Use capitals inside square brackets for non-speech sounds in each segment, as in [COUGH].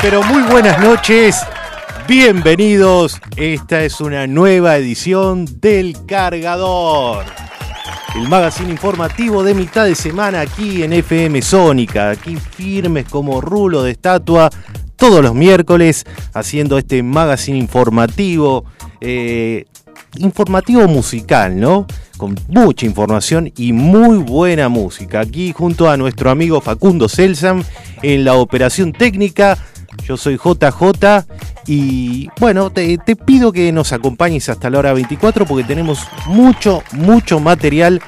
Pero muy buenas noches. Bienvenidos. Esta es una nueva edición del Cargador. El magazine informativo de mitad de semana aquí en FM Sónica. Aquí firmes como rulo de estatua. Todos los miércoles haciendo este magazine informativo. eh, informativo musical, ¿no? Con mucha información y muy buena música. Aquí junto a nuestro amigo Facundo Celsam en la operación técnica. Yo soy JJ y bueno, te, pido que nos acompañes hasta la hora 24 porque tenemos mucho, mucho material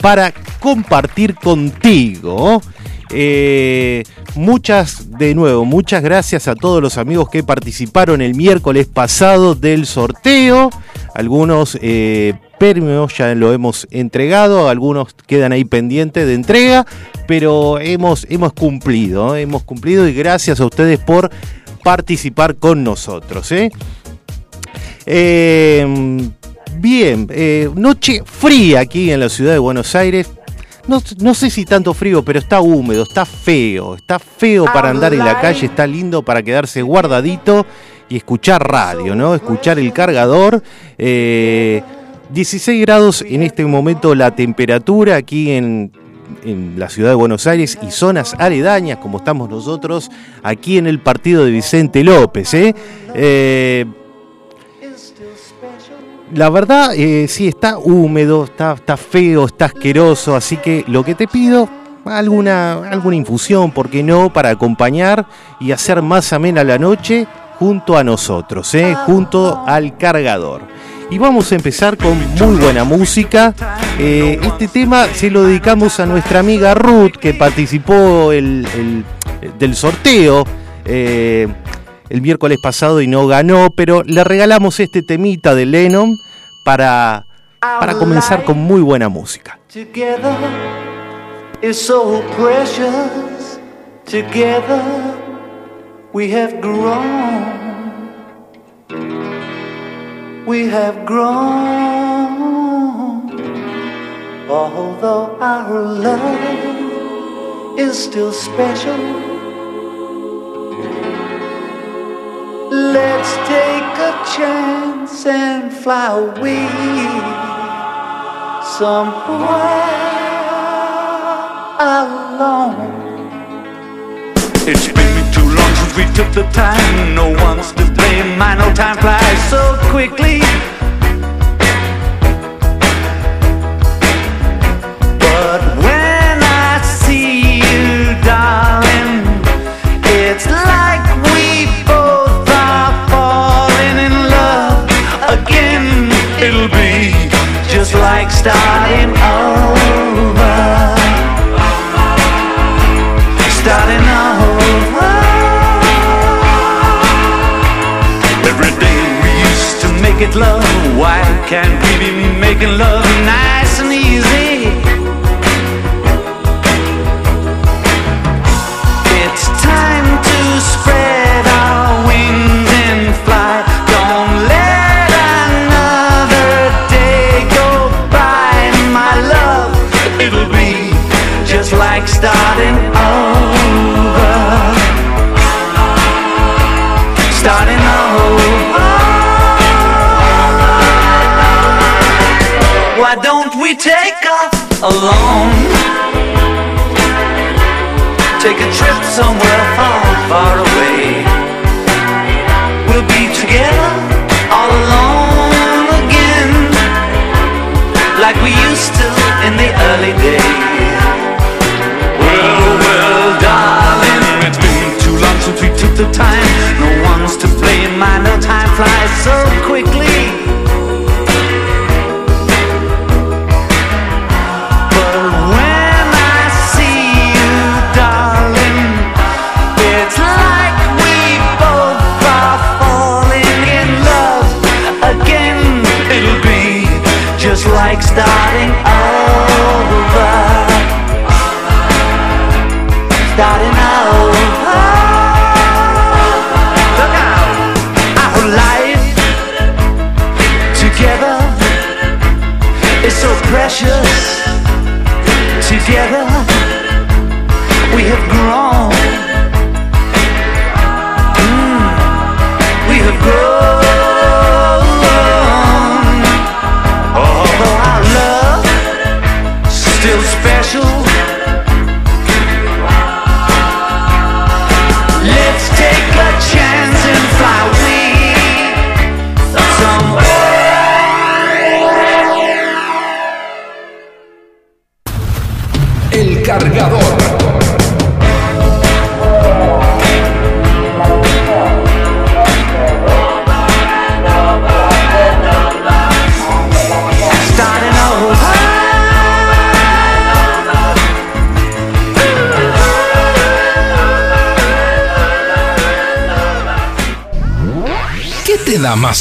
para compartir contigo. Eh, muchas, de nuevo, muchas gracias a todos los amigos que participaron el miércoles pasado del sorteo. Algunos eh, premios ya lo hemos entregado, algunos quedan ahí pendientes de entrega, pero hemos, hemos cumplido, ¿eh? hemos cumplido y gracias a ustedes por participar con nosotros. ¿eh? Eh, bien, noche fría aquí en la ciudad de Buenos Aires. No, no, sé si tanto frío, pero está húmedo, está feo, está feo para andar en la calle, está lindo para quedarse guardadito y escuchar radio, ¿no? Escuchar el cargador. Eh, 16 grados en este momento la temperatura aquí en, en, la ciudad de Buenos Aires y zonas aledañas, como estamos nosotros aquí en el partido de Vicente López. ¿eh? Eh, la verdad, eh, sí, está húmedo, está, está feo, está asqueroso, así que lo que te pido, alguna, alguna infusión, ¿por qué no?, para acompañar y hacer más amena la noche junto a nosotros, ¿eh? junto al cargador. Y vamos a empezar con muy buena música. Eh, este tema se lo dedicamos a nuestra amiga Ruth, que participó el, el, del sorteo eh, el miércoles pasado y no ganó, pero le regalamos este temita de Lennon para, para comenzar con muy buena música. Together is so precious. Together we have. We have grown. Although our love is still special, let's take a chance and fly away somewhere alone. It's been too long we took the time. No one's to blame. I know time flies so quickly. But when I see you, darling, it's like we both are falling in love again. It'll be just like starting it love. Why can't we be making love nice take off alone? Take a trip somewhere far, far away. We'll be together all alone again, like we used to in the early days. Well, well, darling, it's been too long since we took the time. No one's to blame. I know time flies so quickly. Starting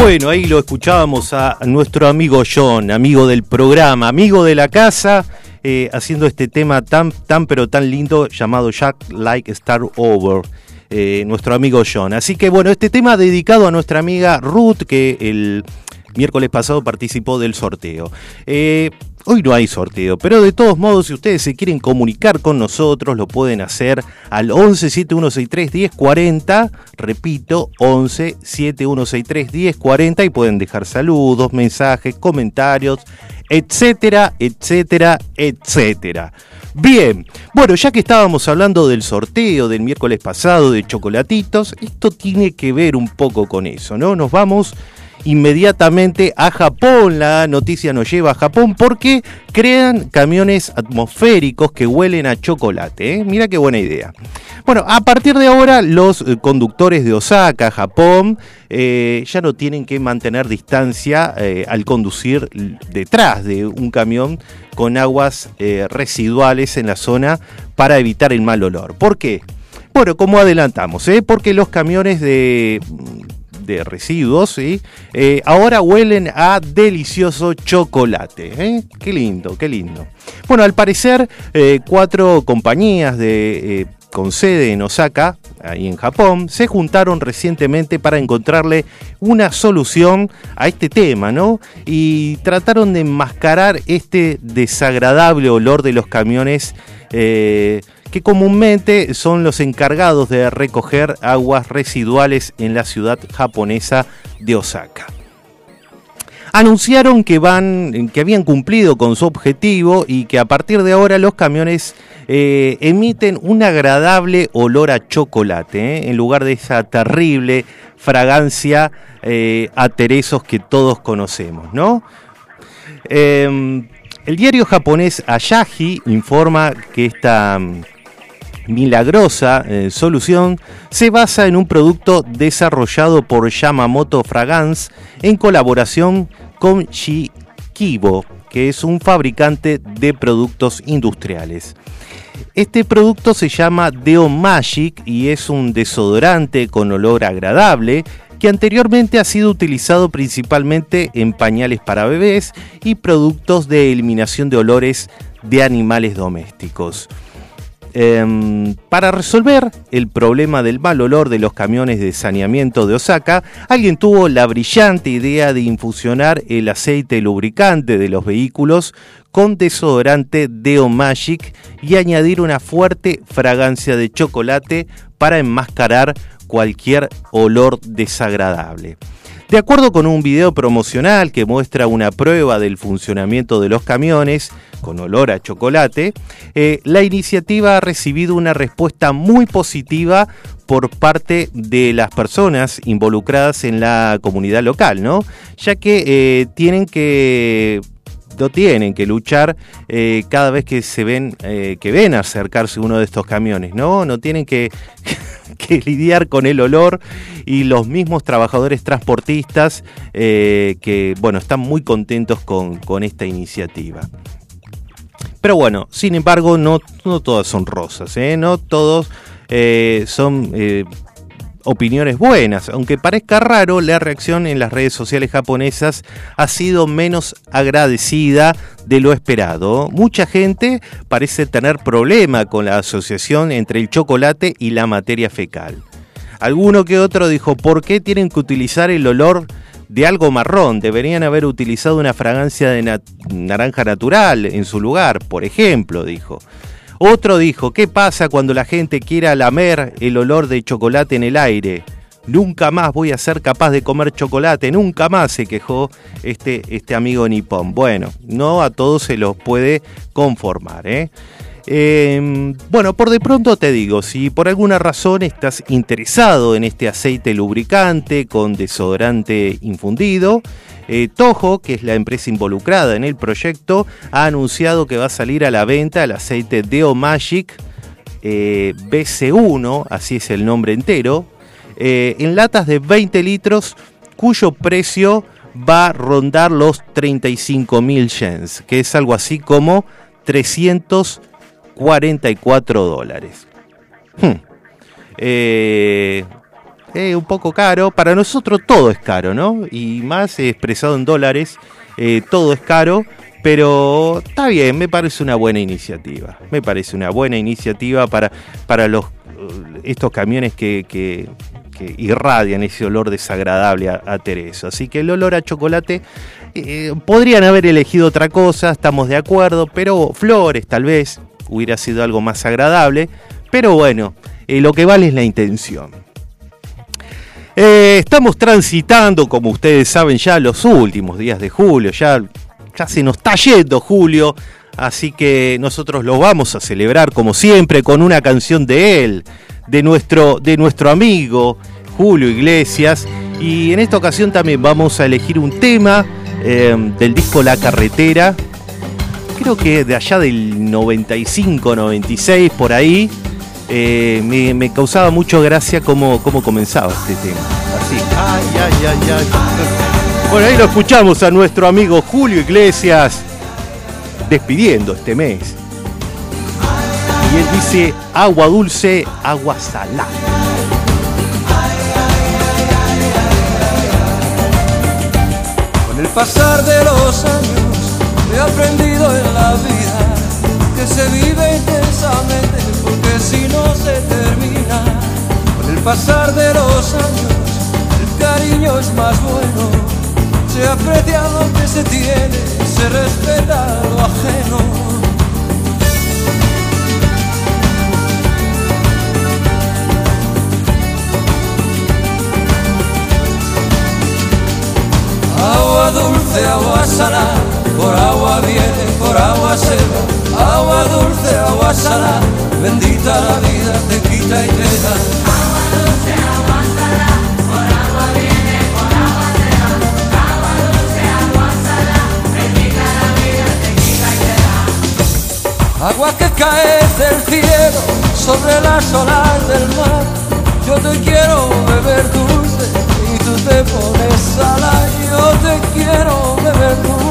Bueno, ahí lo escuchábamos a nuestro amigo John, amigo del programa, amigo de la casa, eh, haciendo este tema tan, tan, pero tan lindo llamado Jack Like Star Over. eh, nuestro amigo John. Así que bueno, este tema dedicado a nuestra amiga Ruth, que el miércoles pasado participó del sorteo. Eh, Hoy no hay sorteo, pero de todos modos, si ustedes se quieren comunicar con nosotros, lo pueden hacer al 11 7163 1040. Repito, 11 7163 1040 y pueden dejar saludos, mensajes, comentarios, etcétera, etcétera, etcétera. Bien, bueno, ya que estábamos hablando del sorteo del miércoles pasado de chocolatitos, esto tiene que ver un poco con eso, ¿no? Nos vamos inmediatamente a Japón. La noticia nos lleva a Japón porque crean camiones atmosféricos que huelen a chocolate. ¿eh? Mira qué buena idea. Bueno, a partir de ahora los eh, conductores de Osaka, Japón, eh, ya no tienen que mantener distancia eh, al conducir detrás de un camión con aguas residuales en la zona para evitar el mal olor. ¿Por qué? Bueno, como adelantamos, porque los camiones de de residuos, ¿sí? Eh, ahora huelen a delicioso chocolate. ¿eh? Qué lindo, qué lindo. Bueno, al parecer, eh, cuatro compañías de, eh, con sede en Osaka, ahí en Japón, se juntaron recientemente para encontrarle una solución a este tema, ¿no? Y trataron de enmascarar este desagradable olor de los camiones. eh, que comúnmente son los encargados de recoger aguas residuales en la ciudad japonesa de Osaka. Anunciaron que, van, que habían cumplido con su objetivo y que a partir de ahora los camiones eh, emiten un agradable olor a chocolate, ¿eh? en lugar de esa terrible fragancia eh, a cerezos que todos conocemos, ¿no? Eh, el diario japonés Asahi informa que esta milagrosa eh, solución se basa en un producto desarrollado por Yamamoto Fragrance en colaboración con Shikibo, que es un fabricante de productos industriales. Este producto se llama Deo Magic y es un desodorante con olor agradable que anteriormente ha sido utilizado principalmente en pañales para bebés y productos de eliminación de olores de animales domésticos. Em, para resolver el problema del mal olor de los camiones de saneamiento de Osaka, alguien tuvo la brillante idea de infusionar el aceite lubricante de los vehículos con desodorante Deo Magic y añadir una fuerte fragancia de chocolate para enmascarar cualquier olor desagradable. De acuerdo con un video promocional que muestra una prueba del funcionamiento de los camiones con olor a chocolate, eh, la iniciativa ha recibido una respuesta muy positiva por parte de las personas involucradas en la comunidad local, ¿no? Ya que eh, tienen que tienen que luchar eh, cada vez que se ven, eh, que ven acercarse uno de estos camiones, ¿no? No tienen que, [LAUGHS] lidiar con el olor y los mismos trabajadores transportistas eh, que, bueno, están muy contentos con, esta iniciativa. Pero bueno, sin embargo, no, no todas son rosas, no todos son opiniones buenas. Aunque parezca raro, la reacción en las redes sociales japonesas ha sido menos agradecida de lo esperado. Mucha gente parece tener problema con la asociación entre el chocolate y la materia fecal. Alguno que otro dijo, ¿por qué tienen que utilizar el olor de algo marrón? Deberían haber utilizado una fragancia de na- naranja natural en su lugar, por ejemplo, dijo. Otro dijo, ¿qué pasa cuando la gente quiera lamer el olor de chocolate en el aire? Nunca más voy a ser capaz de comer chocolate, nunca más se quejó este, este amigo nipón. Bueno, no a todos se los puede conformar, ¿eh? Eh, bueno, por de pronto te digo, si por alguna razón estás interesado en este aceite lubricante con desodorante infundido, eh, Toho, que es la empresa involucrada en el proyecto, ha anunciado que va a salir a la venta el aceite Deo Magic eh, BC1, así es el nombre entero, eh, en latas de 20 litros, cuyo precio va a rondar los 35 mil yens, que es algo así como 344 dólares. Hmm. Eh, un poco caro, para nosotros todo es caro, ¿no? Y más expresado en dólares, eh, todo es caro, pero está bien, me parece una buena iniciativa. Me parece una buena iniciativa para, para los, eh, estos camiones que, que- irradian ese olor desagradable a, a Tereso. Así que el olor a chocolate podrían haber elegido otra cosa, estamos de acuerdo, pero flores tal vez hubiera sido algo más agradable. Pero bueno, lo que vale es la intención. Eh, estamos transitando, como ustedes saben, ya los últimos días de julio, ya, ya se nos está yendo julio, así que nosotros lo vamos a celebrar como siempre con una canción de él, de nuestro, de nuestro amigo Julio Iglesias, y en esta ocasión también vamos a elegir un tema eh, del disco La Carretera, creo que de allá del 95, 96, por ahí, eh, me, me causaba mucho gracia cómo, cómo comenzaba este tema. Así, ay, ay, ay, ay. Bueno, ahí lo escuchamos a nuestro amigo Julio Iglesias despidiendo este mes. Y él dice agua dulce, agua salada. Con el pasar de los años he aprendido en la vida que se vive intensamente no se termina. Con el pasar de los años el cariño es más bueno. Se aprecia lo que se tiene, se respeta lo ajeno. Agua dulce, agua salada, por agua viene, por agua se va. Agua dulce, agua salada, bendita la vida, te quita y te da. Agua que cae del cielo sobre las olas del mar. Yo te quiero beber dulce y tú te pones salada. Yo te quiero beber dulce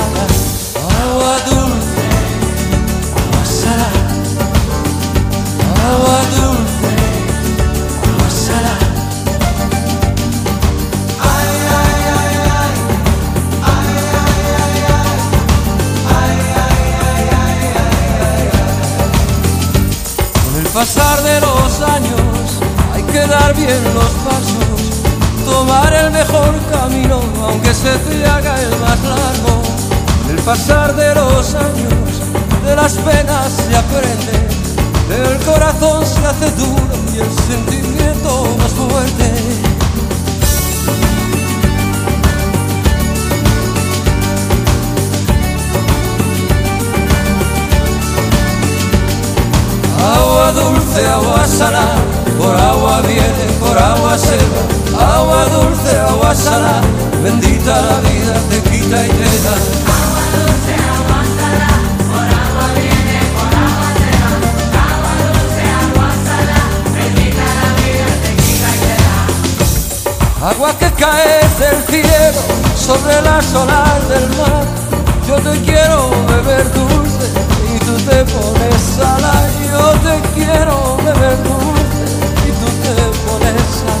Agua dulce, agua salada. Agua dulce, agua salada. Ay, ay, ay, ay. Ay, ay, ay, ay. Ay, ay, ay, ay, ay. Con el pasar de los años hay que dar bien los pasos, tomar el mejor camino, aunque se te haga el más largo. Pasar de los años, de las penas se aprende, el corazón se hace duro y el sentimiento más fuerte. Agua dulce, agua salada, por agua viene, por agua selva, agua dulce, agua salada, bendita la vida, te quita y te da. Agua que cae del cielo sobre la solar del mar. Yo te quiero beber dulce y tú te pones salada. Yo te quiero beber dulce y tú te pones salada.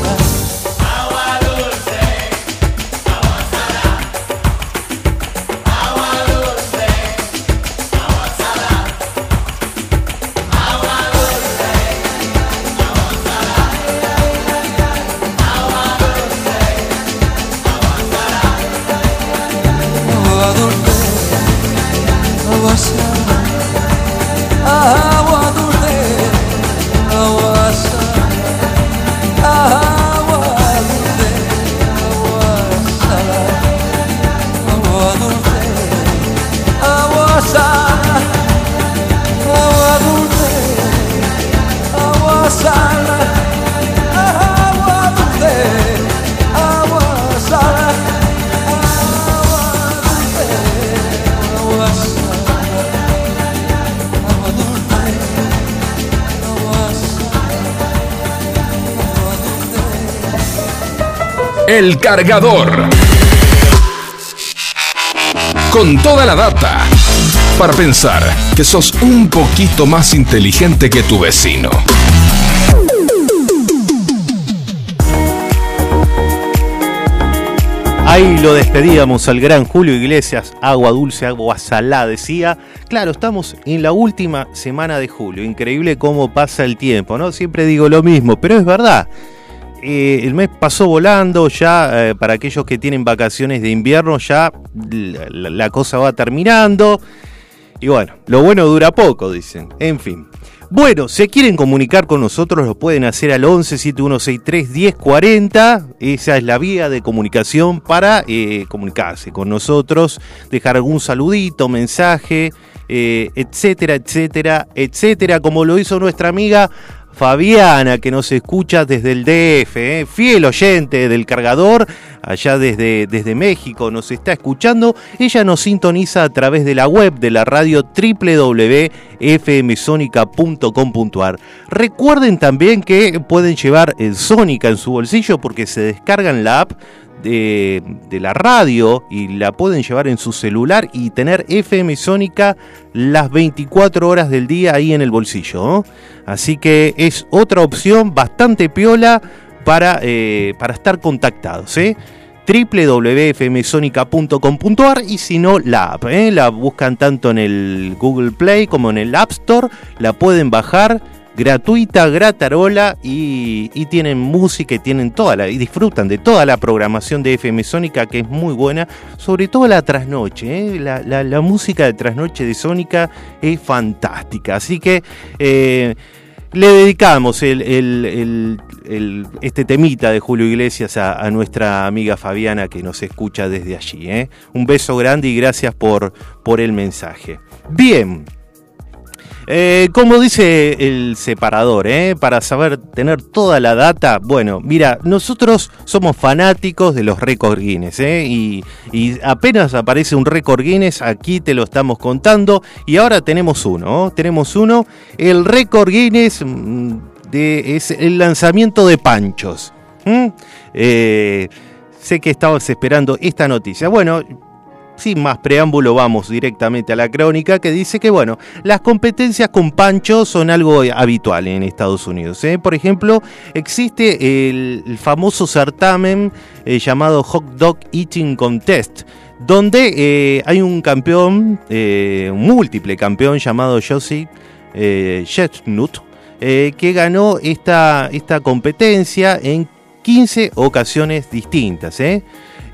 El cargador. Con toda la data. Para pensar que sos un poquito más inteligente que tu vecino. Ahí lo despedíamos al gran Julio Iglesias, agua dulce, agua salada, decía. Claro, estamos en la última semana de julio, increíble cómo pasa el tiempo, ¿no? Siempre digo lo mismo, pero es verdad. Eh, el mes pasó volando, ya eh, para aquellos que tienen vacaciones de invierno, ya la, cosa va terminando. Y bueno, lo bueno dura poco, dicen. En fin. Bueno, si quieren comunicar con nosotros, lo pueden hacer al 11 7163 1040. Esa es la vía de comunicación para eh, comunicarse con nosotros, dejar algún saludito, mensaje, etcétera, etcétera, etcétera, como lo hizo nuestra amiga Fabiana, que nos escucha desde el DF, eh, fiel oyente del cargador, allá desde, desde México, nos está escuchando. Ella nos sintoniza a través de la web de la radio www.fmsonica.com.ar. Recuerden también que pueden llevar el Sónica en su bolsillo porque se descargan la app de, la radio y la pueden llevar en su celular y tener FM Sónica las 24 horas del día ahí en el bolsillo. Así que es otra opción bastante piola para, eh, para estar contactados. ¿eh? www.fmsonica.com.ar y si no la app, ¿eh? la buscan tanto en el Google Play como en el App Store, la pueden bajar gratuita, gratarola y, tienen música y tienen toda la y disfrutan de toda la programación de FM Sónica que es muy buena, sobre todo la trasnoche, ¿eh? la, música de trasnoche de Sónica es fantástica, así que eh, le dedicamos el- este temita de Julio Iglesias a, a nuestra amiga Fabiana que nos escucha desde allí. ¿eh? Un beso grande y gracias por, por el mensaje. Bien. Eh, como dice el separador, ¿eh? para saber tener toda la data, bueno, mira, nosotros somos fanáticos de los récords Guinness, ¿eh? y, apenas aparece un récord Guinness, aquí te lo estamos contando, y ahora tenemos uno, ¿no? tenemos uno, el récord Guinness mm, de, es el lanzamiento de panchos. Sé que estabas esperando esta noticia. Bueno, sin más preámbulo, vamos directamente a la crónica que dice que, bueno, las competencias con pancho son algo habitual en Estados Unidos. ¿eh? Por ejemplo, existe el, famoso certamen eh, llamado Hot Dog Eating Contest, donde eh, hay un campeón, un múltiple campeón llamado Josie eh, que ganó esta, esta competencia en 15 ocasiones distintas.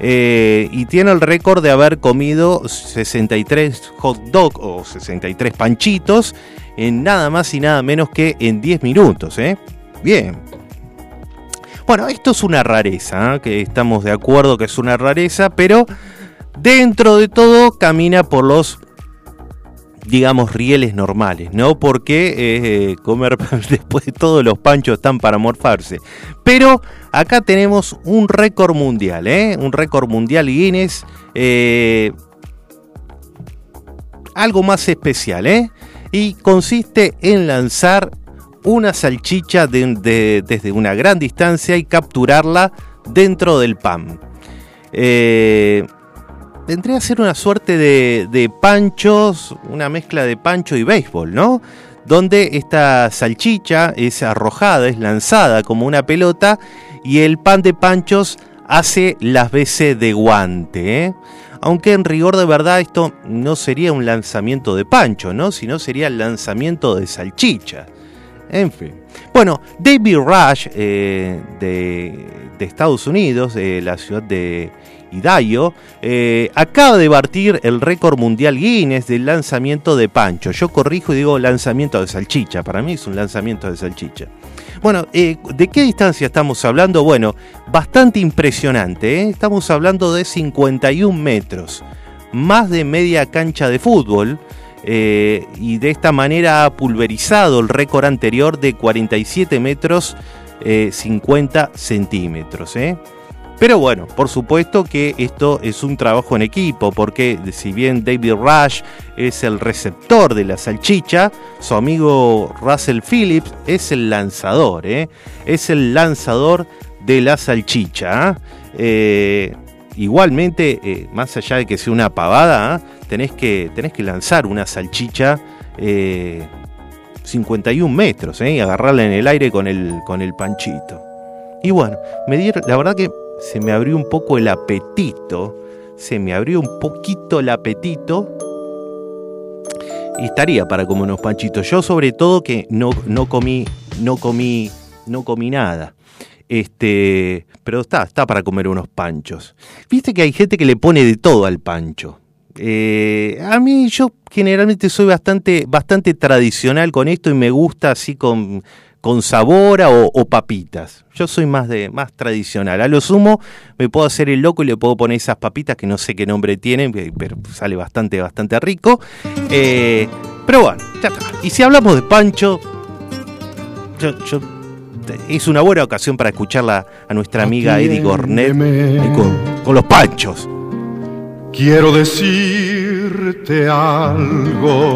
¿Eh? Y tiene el récord de haber comido 63 hot dog o 63 panchitos en nada más y nada menos que en 10 minutos. ¿eh? Bien. Bueno, esto es una rareza, ¿eh? que estamos de acuerdo que es una rareza, pero dentro de todo camina por los digamos, rieles normales, ¿no? Porque eh, comer [LAUGHS] después de todos los panchos están para morfarse. Pero acá tenemos un récord mundial, ¿eh? Un récord mundial Guinness. Eh, algo más especial, ¿eh? Y consiste en lanzar una salchicha de- de- desde una gran distancia y capturarla dentro del pan. Eh, vendría a ser una suerte de, de panchos, una mezcla de pancho y béisbol, ¿no? Donde esta salchicha es arrojada, es lanzada como una pelota y el pan de panchos hace las veces de guante, ¿eh? Aunque en rigor de verdad esto no sería un lanzamiento de pancho, ¿no? Sino sería el lanzamiento de salchicha. En fin. Bueno, David Rush eh, de, de Estados Unidos, de la ciudad de Idaho, eh, acaba de batir el récord mundial Guinness del lanzamiento de pancho. Yo corrijo y digo lanzamiento de salchicha. Para mí es un lanzamiento de salchicha. Bueno, eh, ¿de qué distancia estamos hablando? Bueno, bastante impresionante. ¿eh? Estamos hablando de 51 metros. Más de media cancha de fútbol. y de esta manera ha pulverizado el récord anterior de 47 metros eh, 50 centímetros. ¿eh? Pero bueno, por supuesto que esto es un trabajo en equipo, porque si bien David Rush es el receptor de la salchicha, su amigo Russell Phillips es el lanzador, ¿eh? es el lanzador de la salchicha. ¿ah? Eh, igualmente, eh, más allá de que sea una pavada, tenés, que, tenés que lanzar una salchicha eh, 51 metros ¿eh? y agarrarla en el aire con el, con el panchito. Y bueno, me dieron, la verdad que se me abrió un poco el apetito. Se me abrió un poquito el apetito. Y estaría para comer unos panchitos. Yo sobre todo que no, no comí, no comí, no comí nada. Este, pero está, está para comer unos panchos. Viste que hay gente que le pone de todo al pancho. Eh, a mí yo generalmente soy bastante, bastante tradicional con esto y me gusta así con, con sabor a- o, o papitas. Yo soy más de más tradicional. A lo sumo me puedo hacer el loco y le puedo poner esas papitas que no sé qué nombre tienen, pe- pero sale bastante, bastante rico. Eh, pero bueno, ya está. Y si hablamos de pancho, yo, yo- es una buena ocasión para escucharla a nuestra amiga Eddie Gornet con, con los panchos. Quiero decirte algo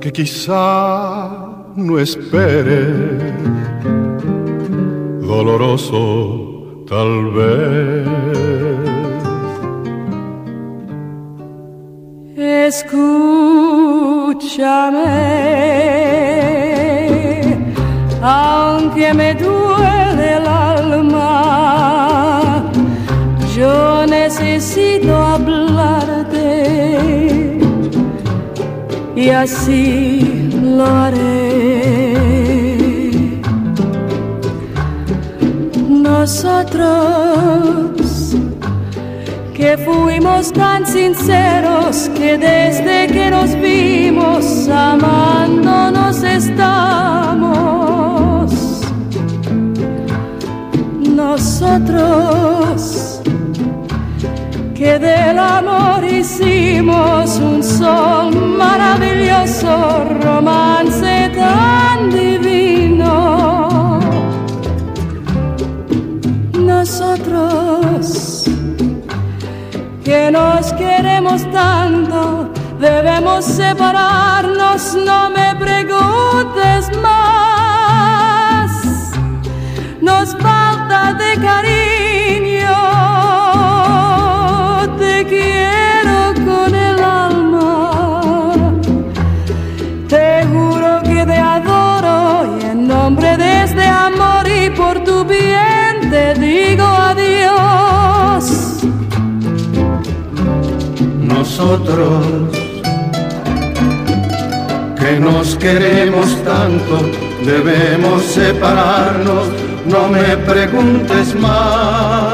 que quizá no esperes, doloroso tal vez. Escúchame, aunque me duele el alma, yo necesito hablarte y así lo haré. Nosotros que fuimos tan sinceros que desde que nos vimos amándonos estamos. Nosotros que del amor hicimos un son maravilloso, romance tan divino. Nosotros que nos queremos tanto, debemos separarnos, no me preguntes más. Nos falta de cariño, Nosotros que nos queremos tanto, debemos separarnos, no me preguntes más.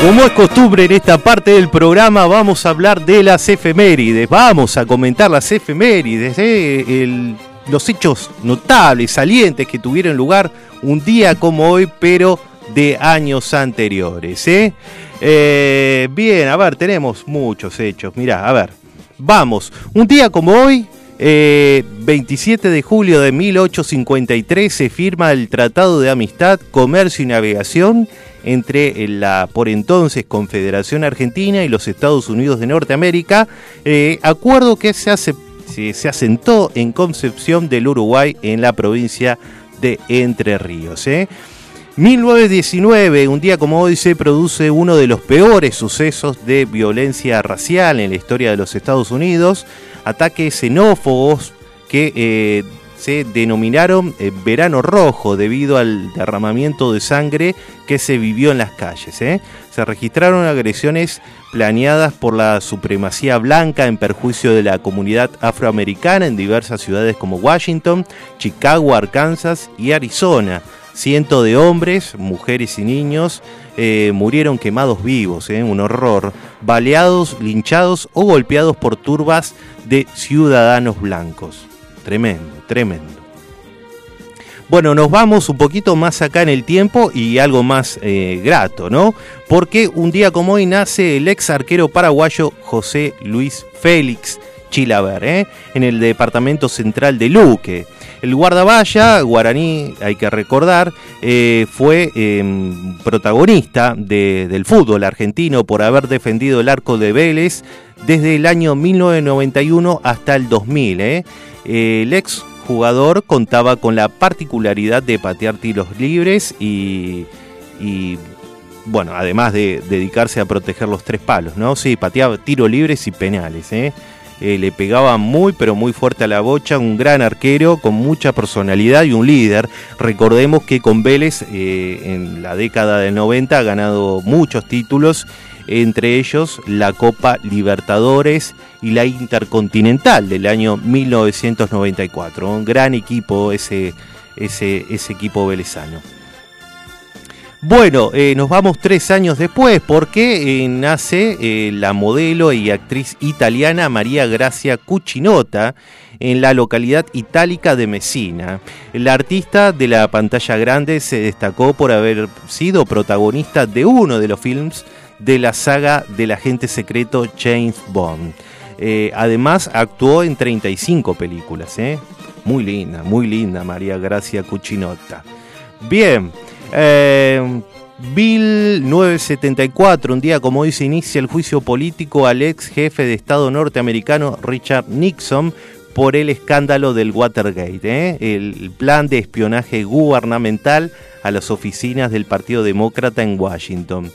Como es costumbre en esta parte del programa, vamos a hablar de las efemérides. Vamos a comentar las efemérides, ¿eh? Los hechos notables, salientes que tuvieron lugar un día como hoy, pero de años anteriores. ¿eh? Eh, bien, a ver, tenemos muchos hechos. Mirá, a ver, vamos. Un día como hoy, eh, 27 de julio de 1853 se firma el Tratado de Amistad, Comercio y Navegación entre la por entonces Confederación Argentina y los Estados Unidos de Norteamérica, eh, acuerdo que se, hace, se, se asentó en Concepción del Uruguay en la provincia de Entre Ríos. ¿eh? 1919, un día como hoy, se produce uno de los peores sucesos de violencia racial en la historia de los Estados Unidos, ataques xenófobos que eh, se denominaron eh, Verano Rojo debido al derramamiento de sangre que se vivió en las calles. ¿eh? Se registraron agresiones planeadas por la supremacía blanca en perjuicio de la comunidad afroamericana en diversas ciudades como Washington, Chicago, Arkansas y Arizona. Cientos de hombres, mujeres y niños eh, murieron quemados vivos, un horror, baleados, linchados o golpeados por turbas de ciudadanos blancos. Tremendo, tremendo. Bueno, nos vamos un poquito más acá en el tiempo y algo más eh, grato, ¿no? Porque un día como hoy nace el ex arquero paraguayo José Luis Félix Chilaver, ¿eh? en el departamento central de Luque. El guardavalla guaraní, hay que recordar, eh, fue eh, protagonista de- del fútbol argentino por haber defendido el arco de Vélez desde el año 1991 hasta el 2000. ¿eh? El ex jugador contaba con la particularidad de patear tiros libres y, y, bueno, además de dedicarse a proteger los tres palos, ¿no? Sí, pateaba tiros libres y penales, ¿eh? Eh, le pegaba muy pero muy fuerte a la bocha, un gran arquero con mucha personalidad y un líder. Recordemos que con Vélez eh, en la década del 90 ha ganado muchos títulos, entre ellos la Copa Libertadores y la Intercontinental del año 1994. Un gran equipo ese, ese, equipo velezano. Bueno, eh, nos vamos tres años después porque eh, nace eh, la modelo y actriz italiana María Gracia Cuccinota en la localidad itálica de Messina. La artista de la pantalla grande se destacó por haber sido protagonista de uno de los films de la saga del agente secreto James Bond. Eh, además actuó en 35 películas. ¿eh? Muy linda, muy linda María Gracia Cuccinota. Bien, eh, 1974, un día como hoy se inicia el juicio político al ex jefe de Estado norteamericano Richard Nixon por el escándalo del Watergate, ¿eh? el plan de espionaje gubernamental a las oficinas del Partido Demócrata en Washington.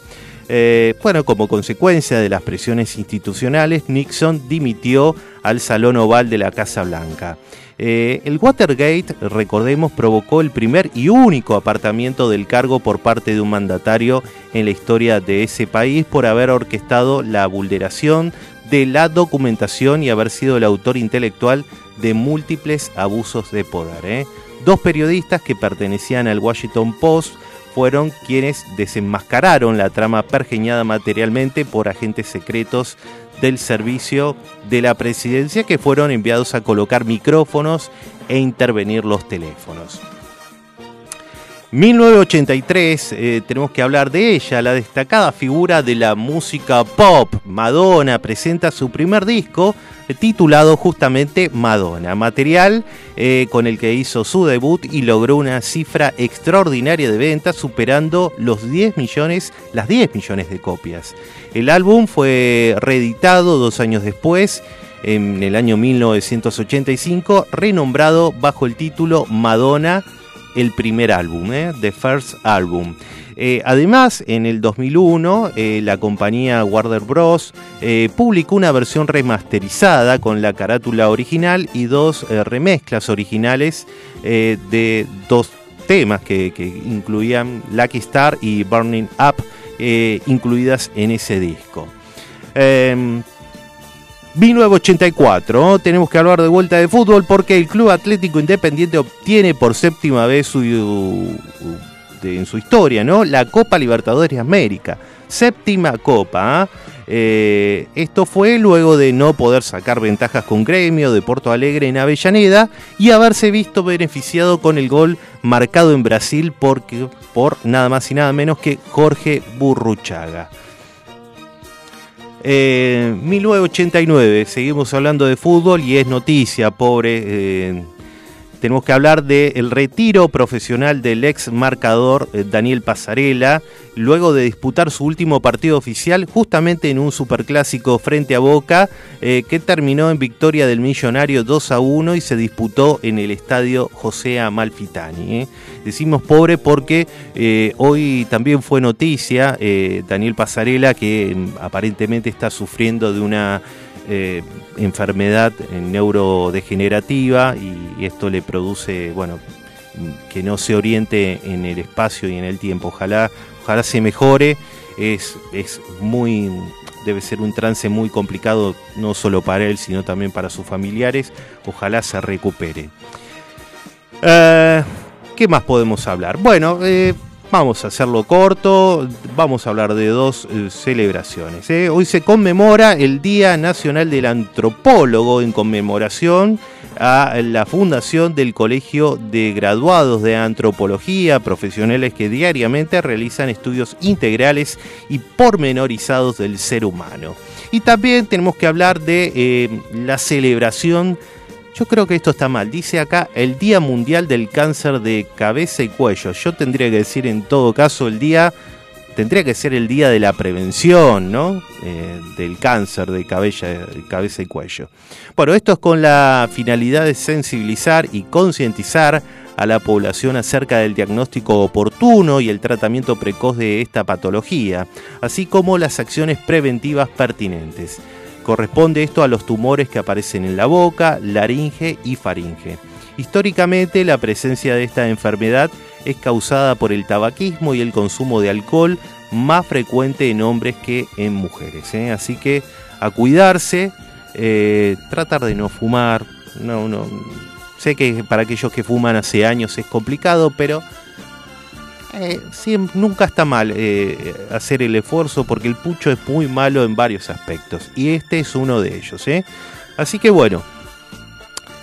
Eh, bueno, como consecuencia de las presiones institucionales, Nixon dimitió al Salón Oval de la Casa Blanca. Eh, el Watergate, recordemos, provocó el primer y único apartamiento del cargo por parte de un mandatario en la historia de ese país por haber orquestado la vulneración de la documentación y haber sido el autor intelectual de múltiples abusos de poder. ¿eh? Dos periodistas que pertenecían al Washington Post fueron quienes desenmascararon la trama pergeñada materialmente por agentes secretos del servicio de la presidencia que fueron enviados a colocar micrófonos e intervenir los teléfonos. 1983, eh, tenemos que hablar de ella, la destacada figura de la música pop. Madonna presenta su primer disco titulado justamente Madonna, material eh, con el que hizo su debut y logró una cifra extraordinaria de ventas superando los 10 millones, las 10 millones de copias. El álbum fue reeditado dos años después en el año 1985, renombrado bajo el título Madonna, el primer álbum, ¿eh? The First Album. Eh, además, en el 2001, eh, la compañía Warner Bros. eh, publicó una versión remasterizada con la carátula original y dos remezclas originales de dos temas que, incluían Lucky Star y Burning Up, incluidas en ese disco. Em, 1984, tenemos que hablar de vuelta de fútbol porque el Club Atlético Independiente obtiene por séptima vez su, de- en su historia ¿no? la Copa Libertadores de América. Séptima Copa. ¿ah? Eh, esto fue luego de no poder sacar ventajas con Gremio de Porto Alegre en Avellaneda y haberse visto beneficiado con el gol marcado en Brasil porque, por nada más y nada menos que Jorge Burruchaga. Eh, 1989, seguimos hablando de fútbol y es noticia, pobre. eh, tenemos que hablar del retiro profesional del ex marcador eh, Daniel Pasarela, luego de disputar su último partido oficial justamente en un superclásico frente a Boca, eh, que terminó en victoria del Millonario 2 a 1 y se disputó en el estadio José Amalfitani. ¿eh? Decimos pobre porque hoy también fue noticia Daniel Pasarela que mm, aparentemente está sufriendo de una enfermedad neurodegenerativa y, esto le produce, bueno, que no se oriente en el espacio y en el tiempo. Ojalá, ojalá se mejore. Es, es muy, debe ser un trance muy complicado, no solo para él, sino también para sus familiares. Ojalá se recupere. Eh, ¿Qué más podemos hablar? Bueno, eh, vamos a hacerlo corto. Vamos a hablar de dos eh, celebraciones. ¿eh? Hoy se conmemora el Día Nacional del Antropólogo en conmemoración a la fundación del Colegio de Graduados de Antropología, profesionales que diariamente realizan estudios integrales y pormenorizados del ser humano. Y también tenemos que hablar de eh, la celebración yo creo que esto está mal. Dice acá el Día Mundial del Cáncer de Cabeza y Cuello. Yo tendría que decir en todo caso el día, tendría que ser el día de la prevención, ¿no? Eh, del cáncer de cabeza, cabeza y cuello. Bueno, esto es con la finalidad de sensibilizar y concientizar a la población acerca del diagnóstico oportuno y el tratamiento precoz de esta patología, así como las acciones preventivas pertinentes. Corresponde esto a los tumores que aparecen en la boca, laringe y faringe. Históricamente la presencia de esta enfermedad es causada por el tabaquismo y el consumo de alcohol más frecuente en hombres que en mujeres. ¿eh? Así que a cuidarse, eh, tratar de no fumar. No, no, sé que para aquellos que fuman hace años es complicado, pero eh, sí, nunca está mal eh, hacer el esfuerzo porque el pucho es muy malo en varios aspectos y este es uno de ellos. ¿eh? Así que bueno,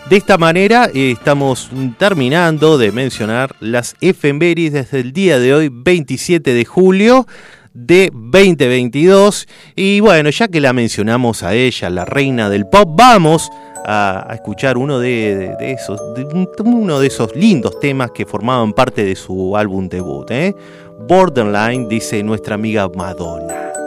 de esta manera estamos terminando de mencionar las efemérides desde el día de hoy, 27 de julio de 2022. Y bueno, ya que la mencionamos a ella, la reina del pop, vamos a, escuchar uno de, esos, uno de esos lindos temas que formaban parte de su álbum debut. ¿eh? Borderline, dice nuestra amiga Madonna.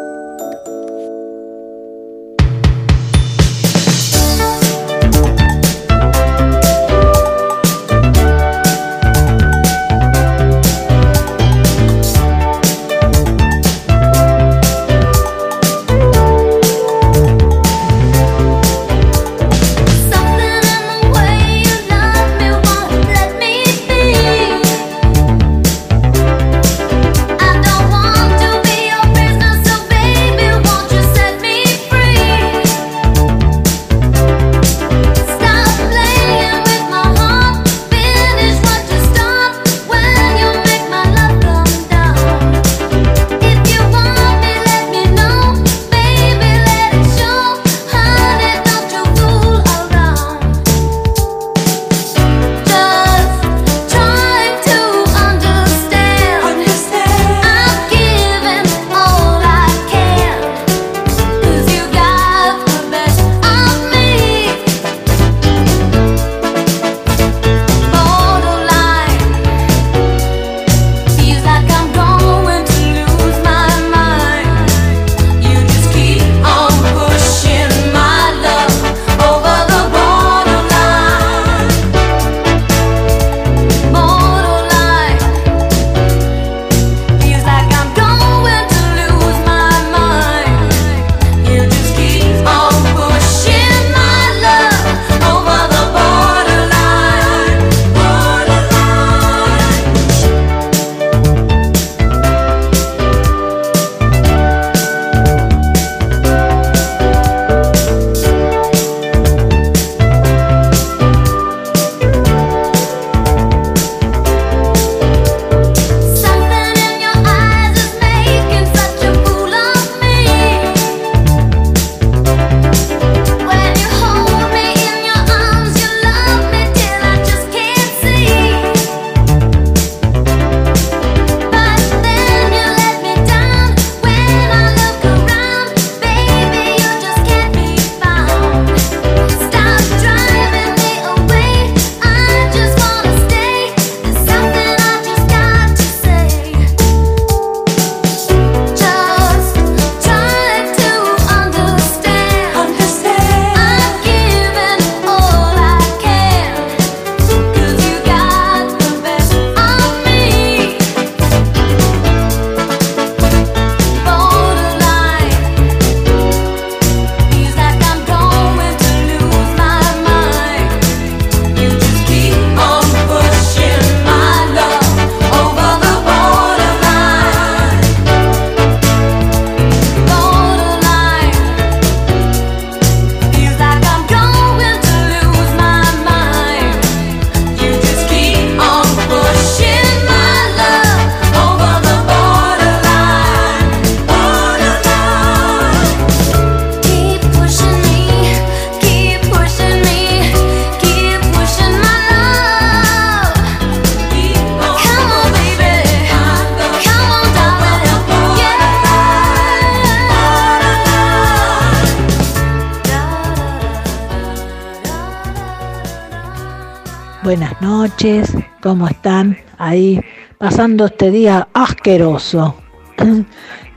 Este día asqueroso.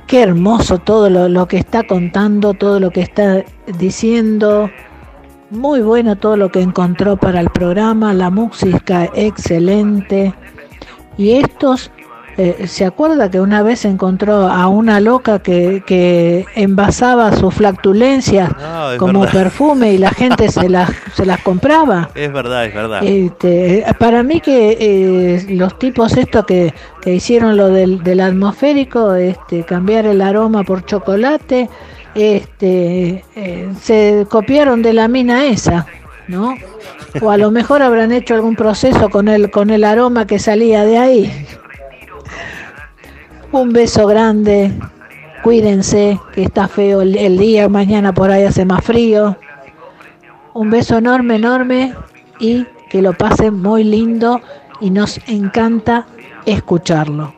Qué hermoso todo lo, lo que está contando, todo lo que está diciendo. Muy bueno todo lo que encontró para el programa, la música excelente. Y estos, eh, ¿se acuerda que una vez encontró a una loca que, que envasaba sus flatulencias Ah, es como verdad. perfume y la gente se [LAUGHS] las, se las compraba? Es verdad, es verdad. Este, para mí que eh, los tipos estos que, que hicieron lo del, del atmosférico, este, cambiar el aroma por chocolate, este, eh, se copiaron de la mina esa, ¿no? O a lo mejor habrán hecho algún proceso con el, con el aroma que salía de ahí. Un beso grande, cuídense, que está feo el, día, mañana por ahí hace más frío. Un beso enorme, enorme y que lo pasen muy lindo y nos encanta escucharlo.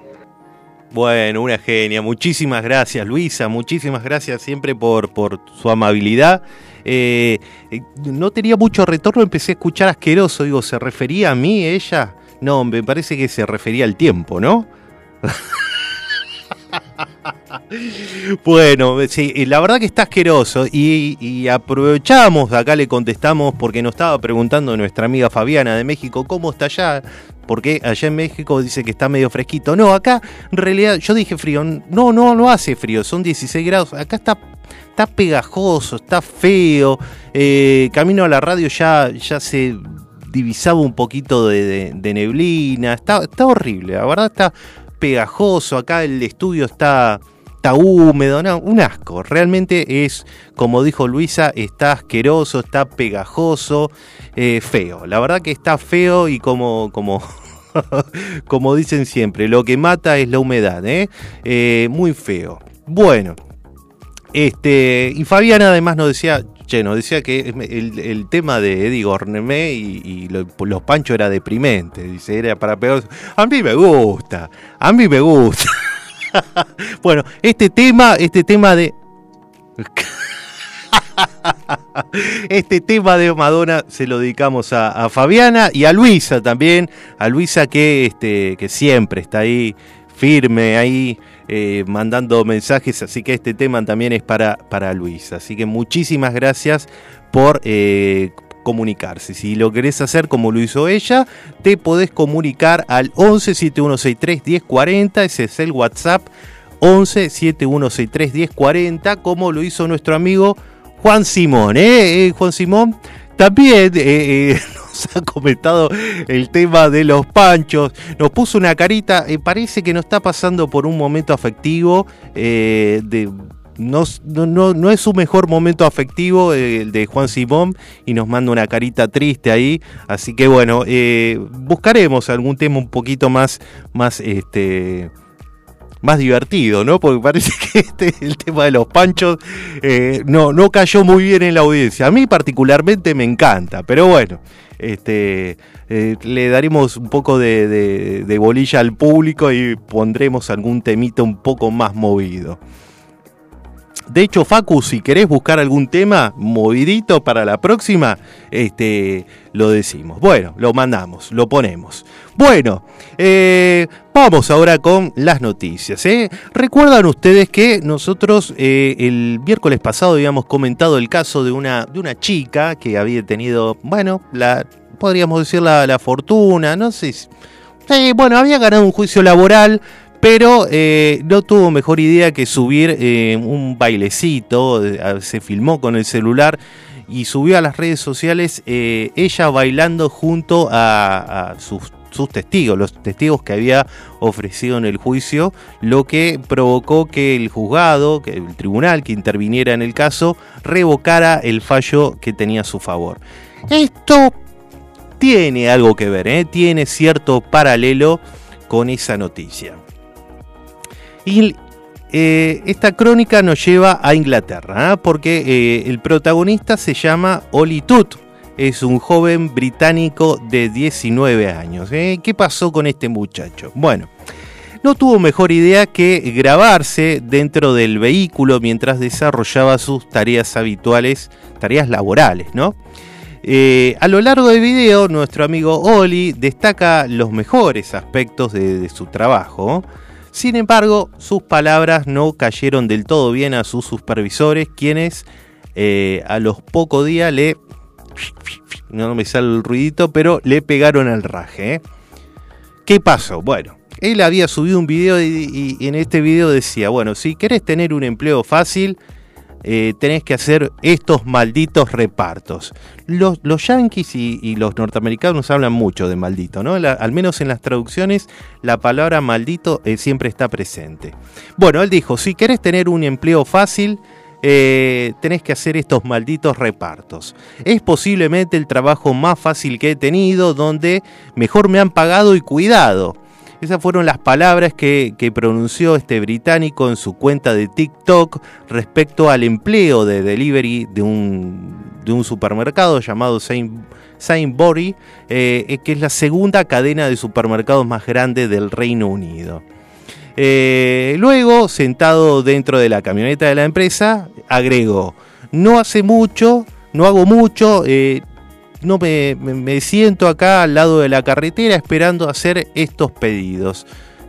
Bueno, una genia. Muchísimas gracias, Luisa. Muchísimas gracias siempre por, por su amabilidad. Eh, eh, no tenía mucho retorno, empecé a escuchar asqueroso. Digo, ¿se refería a mí, ella? No, me parece que se refería al tiempo, ¿no? [LAUGHS] [LAUGHS] Bueno, sí, y la verdad que está asqueroso y, y aprovechamos, acá le contestamos porque nos estaba preguntando nuestra amiga Fabiana de México cómo está allá, porque allá en México dice que está medio fresquito. No, acá en realidad yo dije frío, no, no, no hace frío, son 16 grados, acá está, está pegajoso, está feo, eh, camino a la radio ya, ya se divisaba un poquito de, de- de neblina, está, está horrible, la verdad está pegajoso, acá el estudio está, está húmedo, no, un asco, realmente es, como dijo Luisa, está asqueroso, está pegajoso, eh, feo, la verdad que está feo y como, como, [LAUGHS] como dicen siempre, lo que mata es la humedad, ¿eh? Eh, muy feo. Bueno, este, y Fabiana además nos decía, che, nos decía que el, tema de Eddie Gornemé y, y lo- los panchos era deprimente. Dice, era para pegar. A mí me gusta, a mí me gusta. [LAUGHS] bueno, este tema, este tema de. [LAUGHS] Este tema de Madonna se lo dedicamos a, a Fabiana y a Luisa también. A Luisa que, este, que siempre está ahí firme, ahí eh, mandando mensajes. Así que este tema también es para, para Luisa. Así que muchísimas gracias por eh, comunicarse. Si lo querés hacer como lo hizo ella, te podés comunicar al 11 7163 1040. Ese es el WhatsApp. 11 7163 1040, como lo hizo nuestro amigo Juan Simón, ¿eh? Eh, Juan Simón también eh, eh, [LAUGHS] nos ha comentado el tema de los panchos, nos puso una carita, eh, parece que nos está pasando por un momento afectivo, no, no, no- no es su mejor momento afectivo el de Juan Simón y nos manda una carita triste ahí, así que bueno, buscaremos algún tema un poquito más, más este más divertido, ¿no? Porque parece [LAUGHS] que este, el tema de los panchos eh, no, no cayó muy bien en la audiencia. A mí particularmente me encanta, pero bueno, este, eh, le daremos un poco de, de- bolilla al público y pondremos algún temita un poco más movido. De hecho, Facu, si querés buscar algún tema movidito para la próxima, este, lo decimos. Bueno, lo mandamos, lo ponemos. Bueno, eh, vamos ahora con las noticias. ¿eh? Recuerdan ustedes que nosotros eh, el miércoles pasado habíamos comentado el caso de una, de una chica que había tenido, bueno, la, podríamos decir la, la fortuna, no sé si- bueno, había ganado un juicio laboral, pero eh, no tuvo mejor idea que subir un bailecito, se filmó con el celular y subió a las redes sociales ella bailando junto a, a sus, sus testigos, los testigos que había ofrecido en el juicio, lo que provocó que el juzgado, que el tribunal que interviniera en el caso, revocara el fallo que tenía a su favor. Esto tiene algo que ver, ¿eh? tiene cierto paralelo con esa noticia. Y eh, esta crónica nos lleva a Inglaterra, ¿eh? porque el protagonista se llama Oli Tut. Es un joven británico de 19 años. ¿eh? ¿Qué pasó con este muchacho? Bueno, no tuvo mejor idea que grabarse dentro del vehículo mientras desarrollaba sus tareas habituales, tareas laborales, ¿no? Eh, a lo largo del video, nuestro amigo Oli destaca los mejores aspectos de, su trabajo. Sin embargo, sus palabras no cayeron del todo bien a sus supervisores, quienes eh, a los pocos días le... No me sale el ruidito, pero le pegaron al raje. ¿eh? ¿Qué pasó? Bueno, él había subido un video y, en este video decía, bueno, si querés tener un empleo fácil, eh, tenés que hacer estos malditos repartos. Los, yanquis y, los norteamericanos hablan mucho de maldito, ¿no? Al menos en las traducciones la palabra maldito eh, siempre está presente. Bueno, él dijo, si querés tener un empleo fácil, eh, tenés que hacer estos malditos repartos. Es posiblemente el trabajo más fácil que he tenido, donde mejor me han pagado y cuidado. Esas fueron las palabras que, pronunció este británico en su cuenta de TikTok respecto al empleo de delivery de un, supermercado llamado Saint, Sainsbury, eh, que es la segunda cadena de supermercados más grande del Reino Unido. Eh, luego, sentado dentro de la camioneta de la empresa, agregó, no hace mucho, no hago mucho, eh, no me, siento acá al lado de la carretera esperando hacer estos pedidos.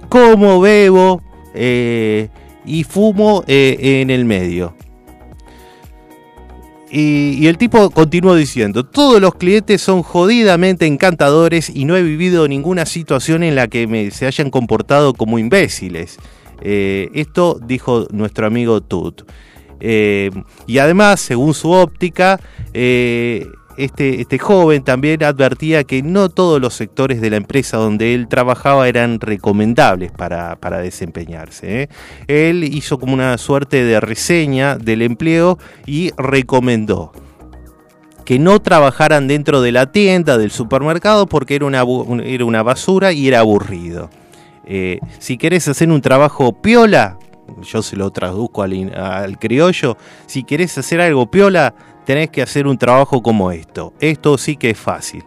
Como bebo eh, y fumo en el medio. Y, el tipo continuó diciendo, todos los clientes son jodidamente encantadores y no he vivido ninguna situación en la que me, se hayan comportado como imbéciles. Eh, esto dijo nuestro amigo Tut. Eh, y además, según su óptica, eh, este, este joven también advertía que no todos los sectores de la empresa donde él trabajaba eran recomendables para, para desempeñarse. ¿eh? Él hizo como una suerte de reseña del empleo y recomendó que no trabajaran dentro de la tienda del supermercado porque era una, era una basura y era aburrido. Eh, si querés hacer un trabajo piola, yo se lo traduzco al, al criollo, si querés hacer algo piola, tenés que hacer un trabajo como esto. Esto sí que es fácil.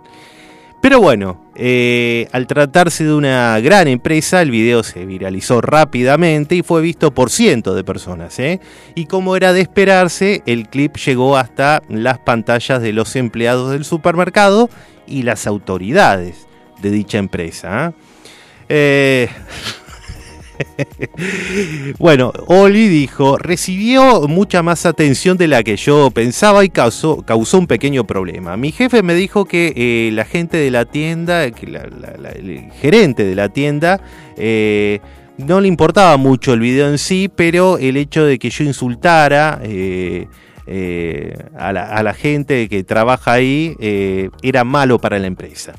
Pero bueno, eh, al tratarse de una gran empresa, el video se viralizó rápidamente y fue visto por cientos de personas. ¿eh? Y como era de esperarse, el clip llegó hasta las pantallas de los empleados del supermercado y las autoridades de dicha empresa. ¿eh? [LAUGHS] Bueno, Oli dijo, recibió mucha más atención de la que yo pensaba y causó, causó un pequeño problema. Mi jefe me dijo que eh, la gente de la tienda, que el gerente de la tienda, eh, no le importaba mucho el video en sí, pero el hecho de que yo insultara eh, a, la, gente que trabaja ahí era malo para la empresa.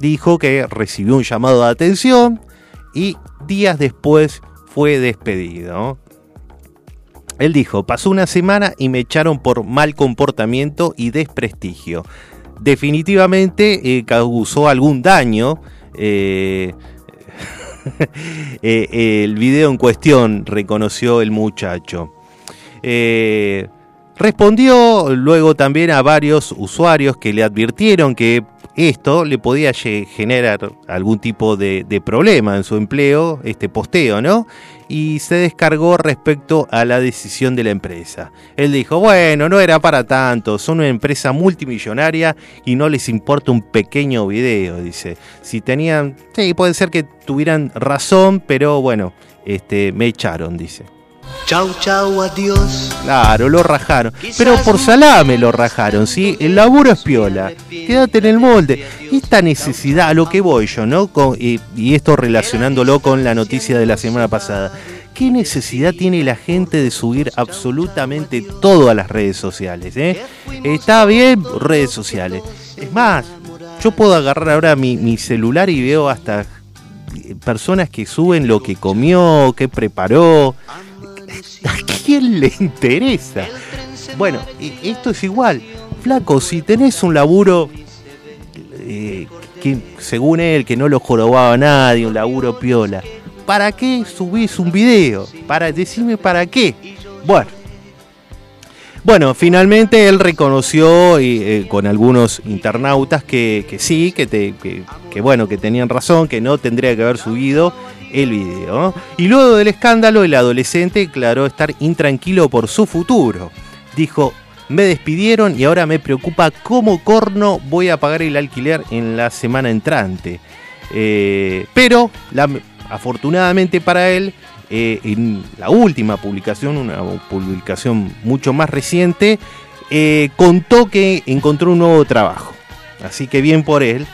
Dijo que recibió un llamado de atención y días después fue despedido. Él dijo, pasó una semana y me echaron por mal comportamiento y desprestigio. Definitivamente eh, causó algún daño. eh, [LAUGHS] eh, el video en cuestión reconoció el muchacho. Respondió luego también a varios usuarios que le advirtieron que esto le podía generar algún tipo de, de problema en su empleo, este posteo, ¿no? Y se descargó respecto a la decisión de la empresa. Él dijo, bueno, no era para tanto, son una empresa multimillonaria y no les importa un pequeño video, dice. Si tenían, sí, puede ser que tuvieran razón, pero bueno, este, me echaron, dice. Chau, chau, adiós. Claro, lo rajaron. Pero por salame lo rajaron, ¿sí? El laburo es piola. Quédate en el molde. Esta necesidad, a lo que voy yo, ¿no? Con- y, y esto relacionándolo con la noticia de la semana pasada. ¿Qué necesidad tiene la gente de subir absolutamente todo a las redes sociales? eh? Está bien, redes sociales. Es más, yo puedo agarrar ahora mi, mi celular y veo hasta personas que suben lo que comió, qué preparó. ¿A quién le interesa? Bueno, esto es igual. Flaco, si tenés un laburo eh, que según él que no lo jorobaba nadie, un laburo piola, ¿para qué subís un video? Para decirme para qué. Bueno. Bueno, finalmente él reconoció y, eh, con algunos internautas que, que sí, que, te- que- bueno, que tenían razón, que no tendría que haber subido el video. Y luego del escándalo, el adolescente declaró estar intranquilo por su futuro. Dijo, me despidieron y ahora me preocupa cómo corno voy a pagar el alquiler en la semana entrante. Eh, pero afortunadamente para él, eh, en la última publicación, una publicación mucho más reciente, eh, contó que encontró un nuevo trabajo. Así que bien por él.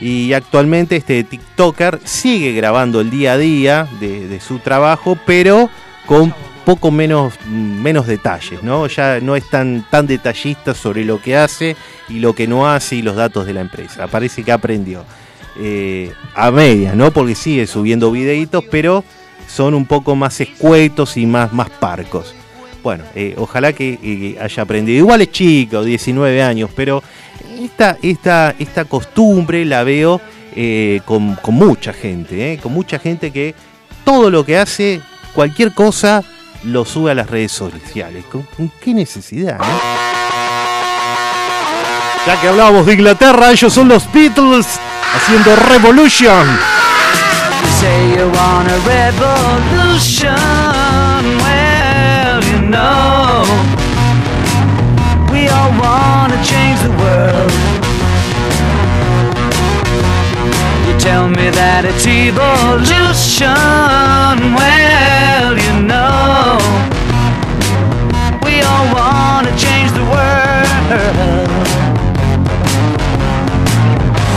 Y actualmente este TikToker sigue grabando el día a día de, su trabajo, pero con poco menos, menos detalles, ¿no? Ya no es tan, tan detallista sobre lo que hace y lo que no hace y los datos de la empresa. Parece que aprendió. Eh, a medias, ¿no? Porque sigue subiendo videitos, pero son un poco más escuetos y más, más parcos. Bueno, eh, ojalá que eh, haya aprendido. Igual es chico, 19 años, pero esta, esta, esta costumbre la veo eh, con, con mucha gente, con mucha gente que todo lo que hace, cualquier cosa, lo sube a las redes sociales. ¿Con, con qué necesidad? Ya que hablábamos de Inglaterra, ellos son los Beatles haciendo Revolution. Say you want a revolution. Well, you know, we all want to change the world. You tell me that it's evolution. Well, you know, we all want to change the world.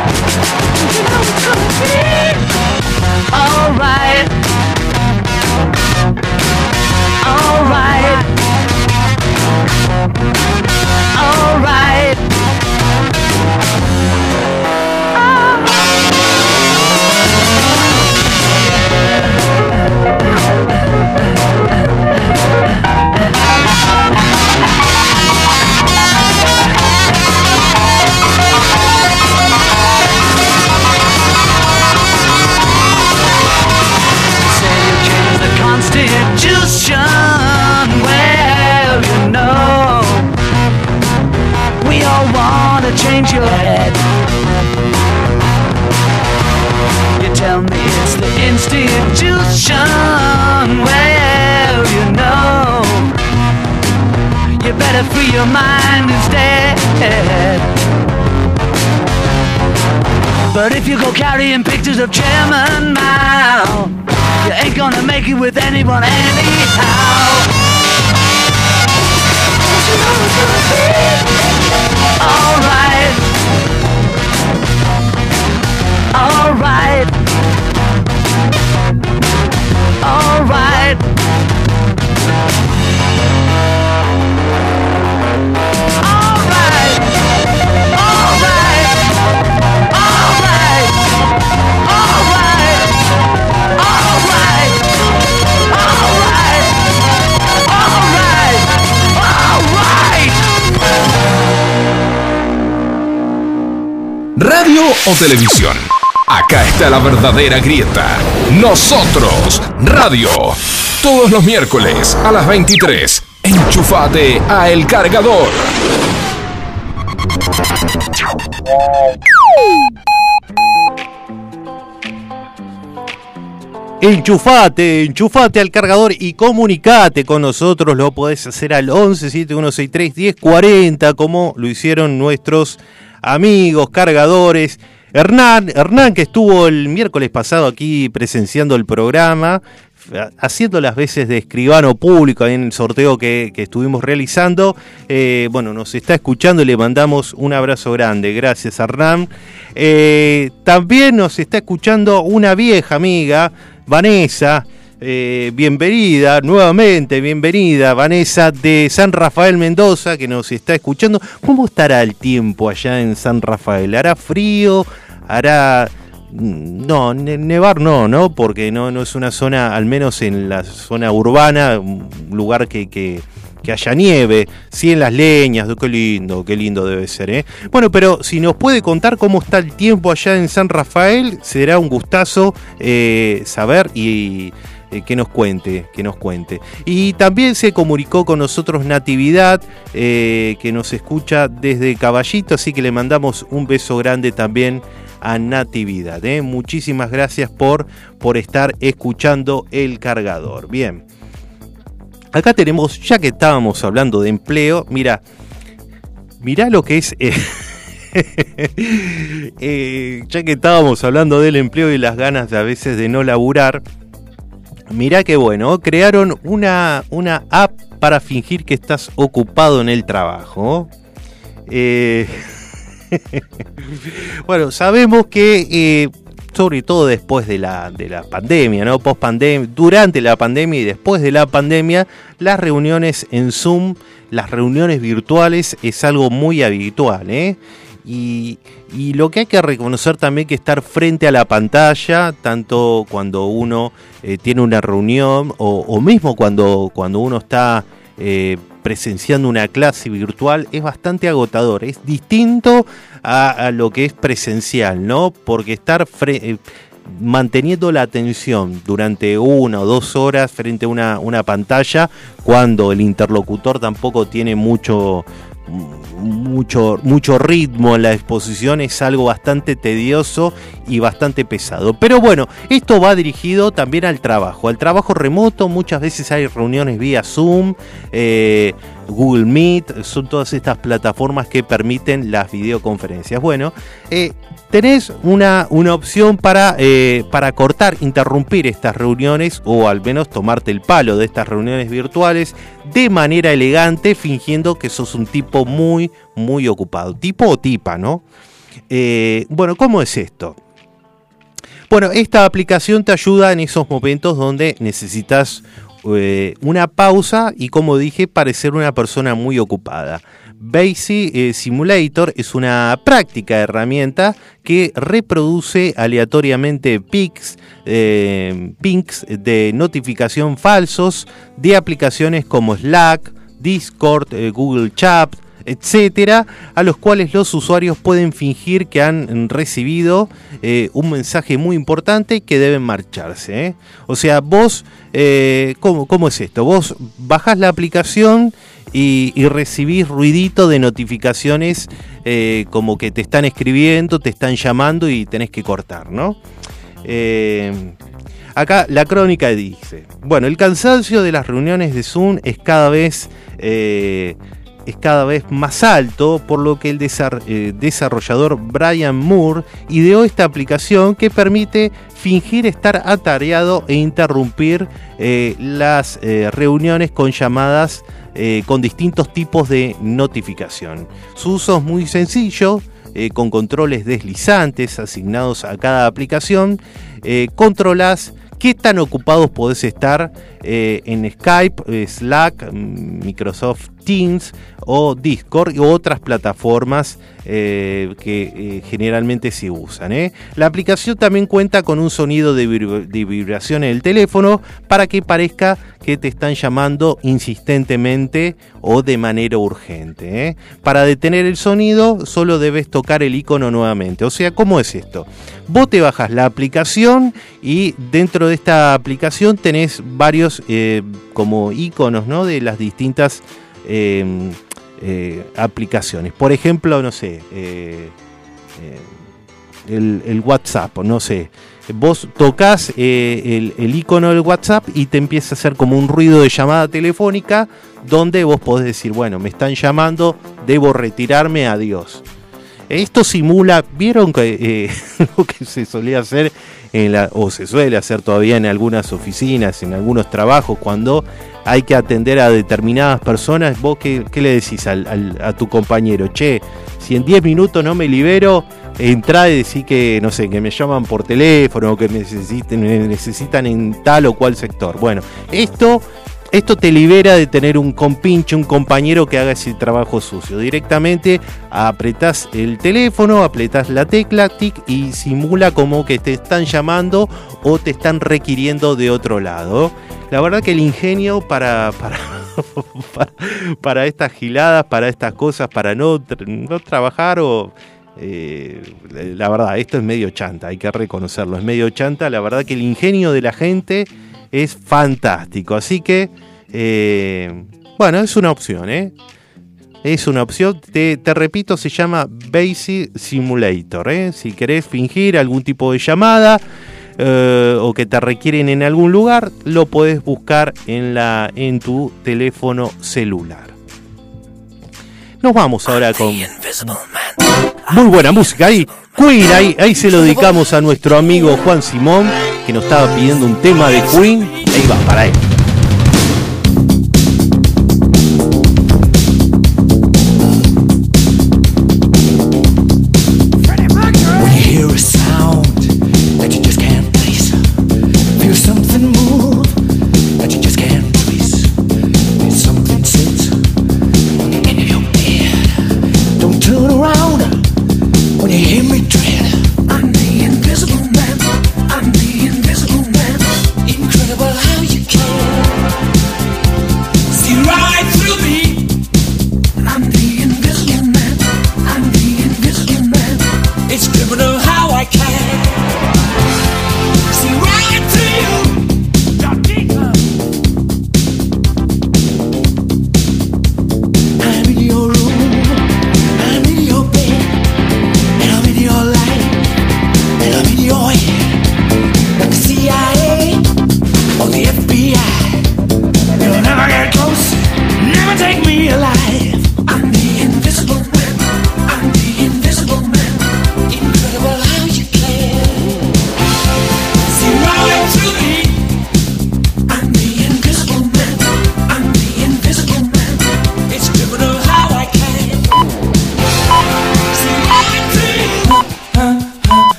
You know be. Alright. Alright. Change your head. You tell me it's the institution. Well, you know, you better free your mind instead. But if you go carrying pictures of Chairman Mao, you ain't gonna make it with anyone anyhow. Don't you know gonna be? Alright. Alright. Alright. O televisión? Acá está la verdadera grieta. Nosotros, radio. Todos los miércoles a las 23. Enchufate a El Cargador. Enchufate, enchufate al cargador y comunicate con nosotros. Lo podés hacer al 11 7163 1040, como lo hicieron nuestros amigos cargadores. Hernán, Hernán que estuvo el miércoles pasado aquí presenciando el programa, haciendo las veces de escribano público en el sorteo que, que estuvimos realizando. Eh, bueno, nos está escuchando y le mandamos un abrazo grande. Gracias, Hernán. Eh, también nos está escuchando una vieja amiga, Vanessa. Eh, bienvenida, nuevamente bienvenida, Vanessa de San Rafael Mendoza, que nos está escuchando. ¿Cómo estará el tiempo allá en San Rafael? ¿Hará frío? ¿Hará Mm, No, ne- nevar no, ¿no? Porque no, no es una zona, al menos en la zona urbana, un lugar que, que, que haya nieve. Sí, en las leñas, qué lindo, qué lindo debe ser, ¿eh? Bueno, pero si nos puede contar cómo está el tiempo allá en San Rafael, será un gustazo eh, saber y eh, que nos cuente, que nos cuente. Y también se comunicó con nosotros Natividad, eh, que nos escucha desde Caballito, así que le mandamos un beso grande también a Natividad. ¿eh? Muchísimas gracias por, por estar escuchando el cargador. Bien. Acá tenemos, ya que estábamos hablando de empleo, mira, mira lo que es... [LAUGHS] ya que estábamos hablando del empleo y las ganas de a veces de no laburar, Mirá qué bueno, crearon una, una app para fingir que estás ocupado en el trabajo. Eh, [LAUGHS] bueno, sabemos que, eh, sobre todo después de la, de la pandemia, ¿no? Post pandemia, durante la pandemia y después de la pandemia, las reuniones en Zoom, las reuniones virtuales es algo muy habitual, ¿eh? Y, y lo que hay que reconocer también que estar frente a la pantalla, tanto cuando uno eh, tiene una reunión o, o mismo cuando, cuando uno está eh, presenciando una clase virtual, es bastante agotador. Es distinto a, lo que es presencial, ¿no? Porque estar eh, manteniendo la atención durante una o dos horas frente a una pantalla, cuando el interlocutor tampoco tiene mucho mucho, mucho ritmo en la exposición, es algo bastante tedioso y bastante pesado. Pero bueno, esto va dirigido también al trabajo, al trabajo remoto, muchas veces hay reuniones vía Zoom, eh, Google Meet, son todas estas plataformas que permiten las videoconferencias. Bueno, eh, tenés una, una opción para, eh, para cortar, interrumpir estas reuniones o al menos tomarte el palo de estas reuniones virtuales de manera elegante, fingiendo que sos un tipo muy, muy ocupado. Tipo o tipa, ¿no? Eh, bueno, ¿cómo es esto? Bueno, esta aplicación te ayuda en esos momentos donde necesitas eh, una pausa y como dije, parecer una persona muy ocupada. Basic eh, Simulator es una práctica herramienta que reproduce aleatoriamente pics, eh, pinks de notificación falsos de aplicaciones como Slack, Discord, eh, Google Chat, etcétera, a los cuales los usuarios pueden fingir que han recibido eh, un mensaje muy importante que deben marcharse. ¿eh? O sea, vos, eh, ¿cómo, cómo es esto? Vos bajás la aplicación y, recibís ruidito de notificaciones como que te están escribiendo, te están llamando y tenés que cortar, ¿no? Acá la crónica dice, bueno, el cansancio de las reuniones de Zoom es cada vez... es cada vez más alto, por lo que el eh, desarrollador Brian Moore ideó esta aplicación que permite fingir estar atareado e interrumpir eh, las eh, reuniones con llamadas con distintos tipos de notificación. Su uso es muy sencillo, con controles deslizantes asignados a cada aplicación. Controlas qué tan ocupados podés estar eh, en Skype, eh, Slack, mm, Microsoft Teams o Discord u otras plataformas eh, que generalmente se usan. La aplicación también cuenta con un sonido de, de vibración en el teléfono para que parezca que te están llamando insistentemente o de manera urgente. Para detener el sonido solo debes tocar el icono nuevamente. O sea, ¿cómo es esto? Vos te bajas la aplicación y dentro de esta aplicación tenés varios eh, como iconos ¿no? de las distintas eh, eh, aplicaciones. Por ejemplo, no sé, el, WhatsApp, no sé. Vos tocas el, el icono del WhatsApp y te empieza a hacer como un ruido de llamada telefónica donde vos podés decir, bueno, me están llamando, debo retirarme, adiós. Esto simula, vieron que eh, [LAUGHS] lo que se solía hacer en la, o se suele hacer todavía en algunas oficinas, en algunos trabajos, cuando hay que atender a determinadas personas, vos qué, le decís al- a tu compañero, che, si en 10 minutos no me libero, entra y decís que, no sé, que me llaman por teléfono o que necesiten, me necesitan en tal o cual sector. Bueno, esto, esto te libera de tener un compinche, un compañero que haga ese trabajo sucio. Directamente apretás el teléfono, apretás la tecla, tic, y simula como que te están llamando o te están requiriendo de otro lado. La verdad que el ingenio para, [LAUGHS] para, para, para estas giladas, para estas cosas, para no, no trabajar o... eh, la verdad, esto es medio chanta, hay que reconocerlo, es medio chanta. La verdad que el ingenio de la gente es fantástico. Así que, eh, bueno, es una opción, ¿eh? Es una opción, te, te repito, se llama Basic Simulator. ¿eh? Si querés fingir algún tipo de llamada o que te requieren en algún lugar, lo podés buscar en, la, en tu teléfono celular. Nos vamos ahora con muy buena música ahí. Queen, ahí, ahí se lo dedicamos a nuestro amigo Juan Simón, que nos estaba pidiendo un tema de Queen. Ahí va, para él.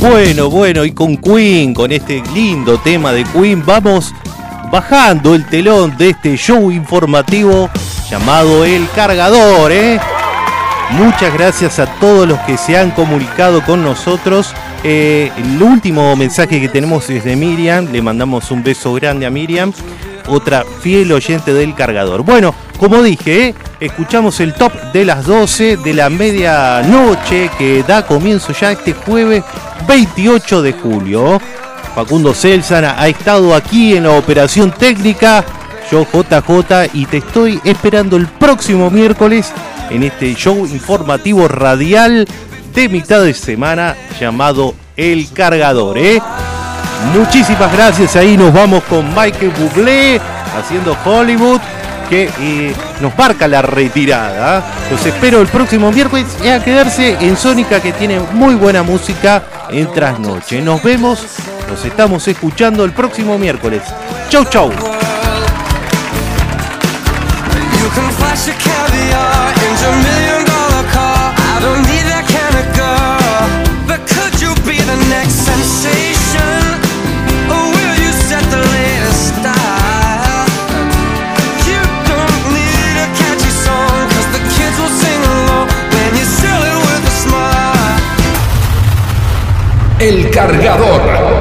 Bueno, bueno, y con Queen, con este lindo tema de Queen, vamos bajando el telón de este show informativo llamado El Cargador, ¿eh? Muchas gracias a todos los que se han comunicado con nosotros. Eh, el último mensaje que tenemos es de Miriam, le mandamos un beso grande a Miriam. otra fiel oyente del cargador. Bueno, como dije, ¿eh? Escuchamos el top de las 12 de la medianoche que da comienzo ya este jueves 28 de julio. Facundo Celsan ha estado aquí en la operación técnica, yo JJ, y te estoy esperando el próximo miércoles en este show informativo radial de mitad de semana llamado El Cargador. ¿eh? Muchísimas gracias, ahí nos vamos con Michael Bublé haciendo Hollywood que nos marca la retirada. Los espero el próximo miércoles y a quedarse en Sónica que tiene muy buena música en trasnoche. Nos vemos, nos estamos escuchando el próximo miércoles. Chau chau. El cargador.